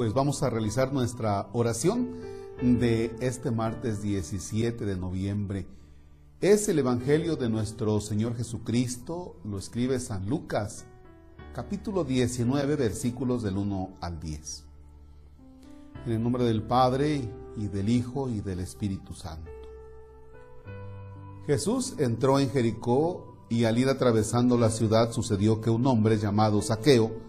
pues vamos a realizar nuestra oración de este martes 17 de noviembre. Es el Evangelio de nuestro Señor Jesucristo, lo escribe San Lucas, capítulo 19, versículos del 1 al 10. En el nombre del Padre y del Hijo y del Espíritu Santo. Jesús entró en Jericó y al ir atravesando la ciudad sucedió que un hombre llamado Saqueo,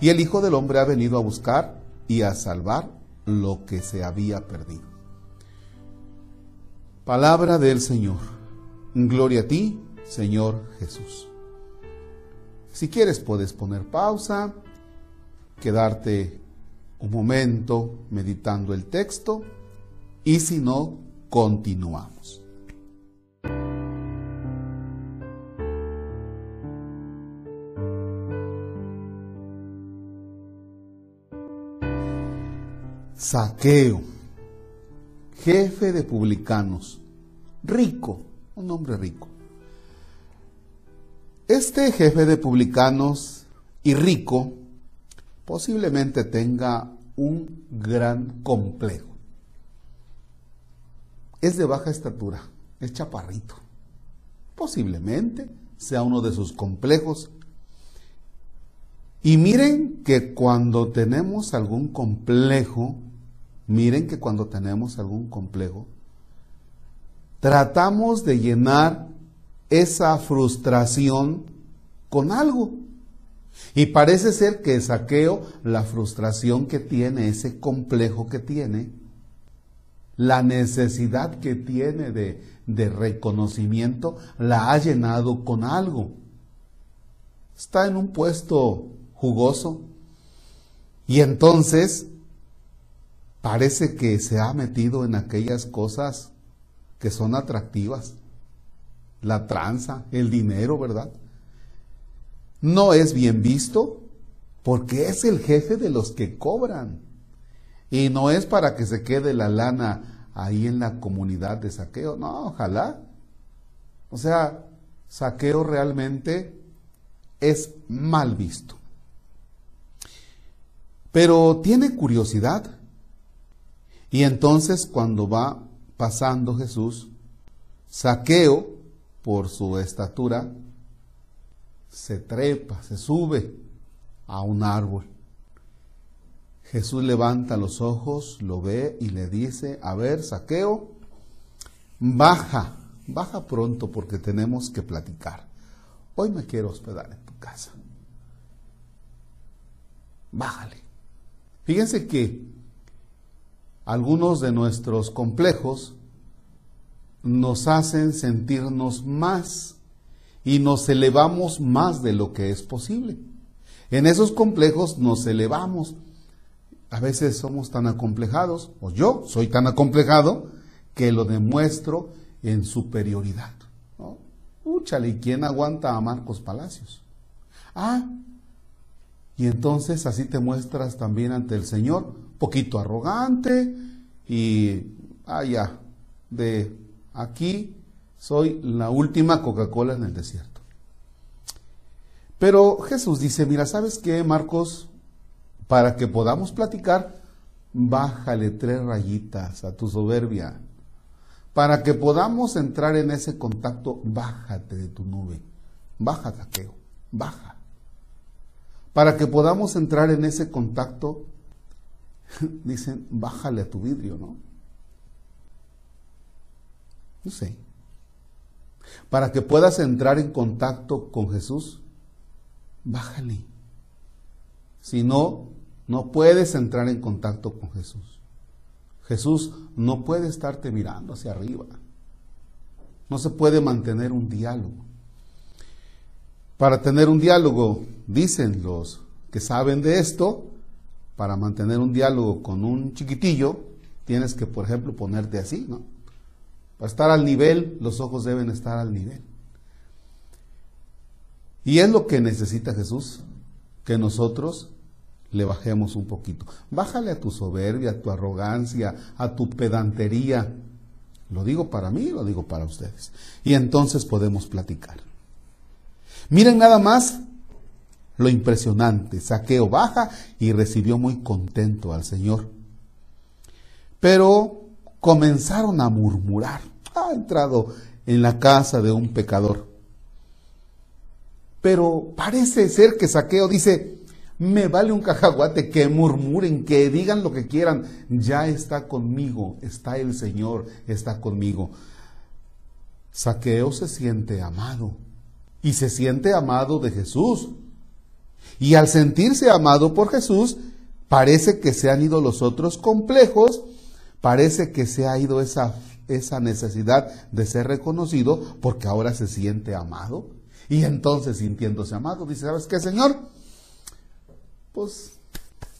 y el Hijo del Hombre ha venido a buscar y a salvar lo que se había perdido. Palabra del Señor. Gloria a ti, Señor Jesús. Si quieres puedes poner pausa, quedarte un momento meditando el texto y si no, continuamos. Saqueo, jefe de publicanos, rico, un hombre rico. Este jefe de publicanos y rico posiblemente tenga un gran complejo. Es de baja estatura, es chaparrito. Posiblemente sea uno de sus complejos. Y miren que cuando tenemos algún complejo, Miren que cuando tenemos algún complejo, tratamos de llenar esa frustración con algo. Y parece ser que saqueo la frustración que tiene, ese complejo que tiene, la necesidad que tiene de, de reconocimiento, la ha llenado con algo. Está en un puesto jugoso y entonces parece que se ha metido en aquellas cosas que son atractivas. La tranza, el dinero, ¿verdad? No es bien visto porque es el jefe de los que cobran. Y no es para que se quede la lana ahí en la comunidad de saqueo. No, ojalá. O sea, saqueo realmente es mal visto. Pero tiene curiosidad y entonces cuando va pasando Jesús, saqueo por su estatura, se trepa, se sube a un árbol. Jesús levanta los ojos, lo ve y le dice, a ver, saqueo, baja, baja pronto porque tenemos que platicar. Hoy me quiero hospedar en tu casa. Bájale. Fíjense que algunos de nuestros complejos nos hacen sentirnos más y nos elevamos más de lo que es posible. En esos complejos nos elevamos. A veces somos tan acomplejados, o yo soy tan acomplejado, que lo demuestro en superioridad. ¿no? ¿y quién aguanta a Marcos Palacios? Ah, y entonces así te muestras también ante el Señor, poquito arrogante y, allá ah, de aquí soy la última Coca-Cola en el desierto. Pero Jesús dice, mira, ¿sabes qué, Marcos? Para que podamos platicar, bájale tres rayitas a tu soberbia. Para que podamos entrar en ese contacto, bájate de tu nube. Baja, taqueo, baja para que podamos entrar en ese contacto, dicen, bájale a tu vidrio, ¿no? No sé. Para que puedas entrar en contacto con Jesús, bájale. Si no, no puedes entrar en contacto con Jesús. Jesús no puede estarte mirando hacia arriba. No se puede mantener un diálogo. Para tener un diálogo, dicen los que saben de esto, para mantener un diálogo con un chiquitillo, tienes que, por ejemplo, ponerte así, ¿no? Para estar al nivel, los ojos deben estar al nivel. Y es lo que necesita Jesús, que nosotros le bajemos un poquito. Bájale a tu soberbia, a tu arrogancia, a tu pedantería. Lo digo para mí, lo digo para ustedes. Y entonces podemos platicar. Miren nada más lo impresionante. Saqueo baja y recibió muy contento al Señor. Pero comenzaron a murmurar. Ha entrado en la casa de un pecador. Pero parece ser que Saqueo dice, me vale un cajaguate que murmuren, que digan lo que quieran, ya está conmigo, está el Señor, está conmigo. Saqueo se siente amado y se siente amado de Jesús. Y al sentirse amado por Jesús, parece que se han ido los otros complejos, parece que se ha ido esa, esa necesidad de ser reconocido porque ahora se siente amado. Y entonces sintiéndose amado, dice, ¿sabes qué, Señor? Pues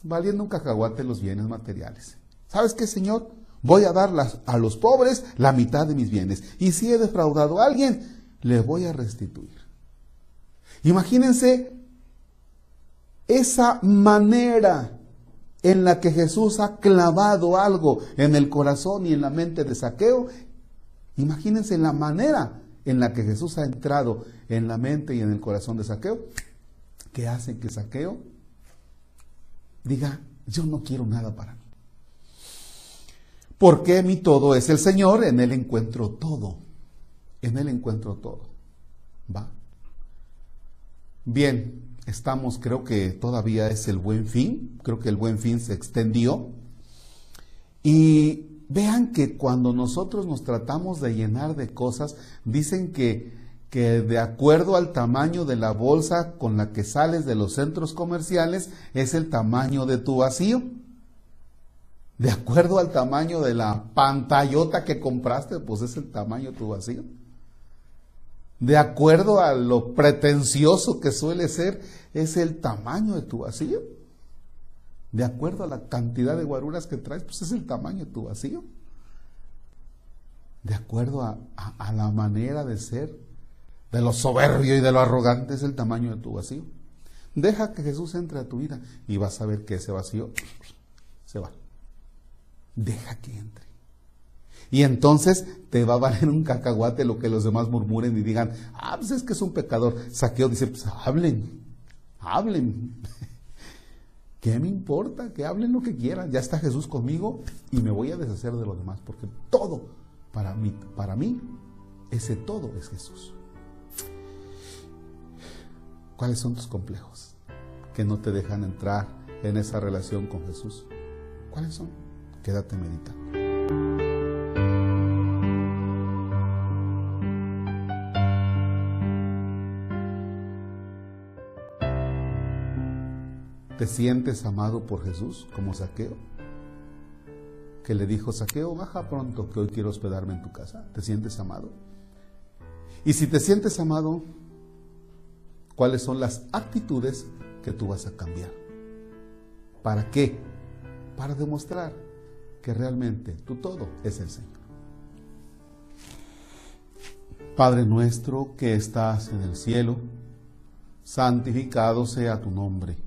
valiendo un cacahuate los bienes materiales. ¿Sabes qué, Señor? Voy a dar a los pobres la mitad de mis bienes. Y si he defraudado a alguien, le voy a restituir. Imagínense esa manera en la que Jesús ha clavado algo en el corazón y en la mente de Saqueo. Imagínense la manera en la que Jesús ha entrado en la mente y en el corazón de Saqueo, que hace que Saqueo diga, yo no quiero nada para mí. Porque mi todo es el Señor, en Él encuentro todo. En Él encuentro todo. ¿Va? Bien, estamos, creo que todavía es el buen fin, creo que el buen fin se extendió. Y vean que cuando nosotros nos tratamos de llenar de cosas, dicen que, que de acuerdo al tamaño de la bolsa con la que sales de los centros comerciales, es el tamaño de tu vacío. De acuerdo al tamaño de la pantallota que compraste, pues es el tamaño de tu vacío de acuerdo a lo pretencioso que suele ser, es el tamaño de tu vacío. De acuerdo a la cantidad de guaruras que traes, pues es el tamaño de tu vacío. De acuerdo a, la manera de ser, de lo soberbio y de lo arrogante, es el tamaño de tu vacío. Deja que Jesús entre a tu vida y vas a ver que ese vacío se va. Deja que entre. Y entonces te va a valer un cacahuate lo que los demás murmuren y digan, ah, pues es que es un pecador. Saqueo dice, pues hablen, hablen. ¿Qué me importa? Que hablen lo que quieran. Ya está Jesús conmigo y me voy a deshacer de los demás, porque todo para mí, para mí, ese todo es Jesús. ¿Cuáles son tus complejos que no te dejan entrar en esa relación con Jesús? ¿Cuáles son? Quédate meditando. ¿Te sientes amado por Jesús como Saqueo? Que le dijo, Saqueo, baja pronto que hoy quiero hospedarme en tu casa. ¿Te sientes amado? Y si te sientes amado, ¿cuáles son las actitudes que tú vas a cambiar? ¿Para qué? Para demostrar que realmente tu todo es el Señor. Padre nuestro que estás en el cielo, santificado sea tu nombre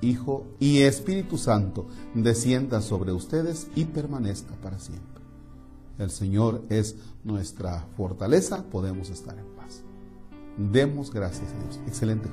Hijo y Espíritu Santo descienda sobre ustedes y permanezca para siempre. El Señor es nuestra fortaleza, podemos estar en paz. Demos gracias a Dios. Excelente.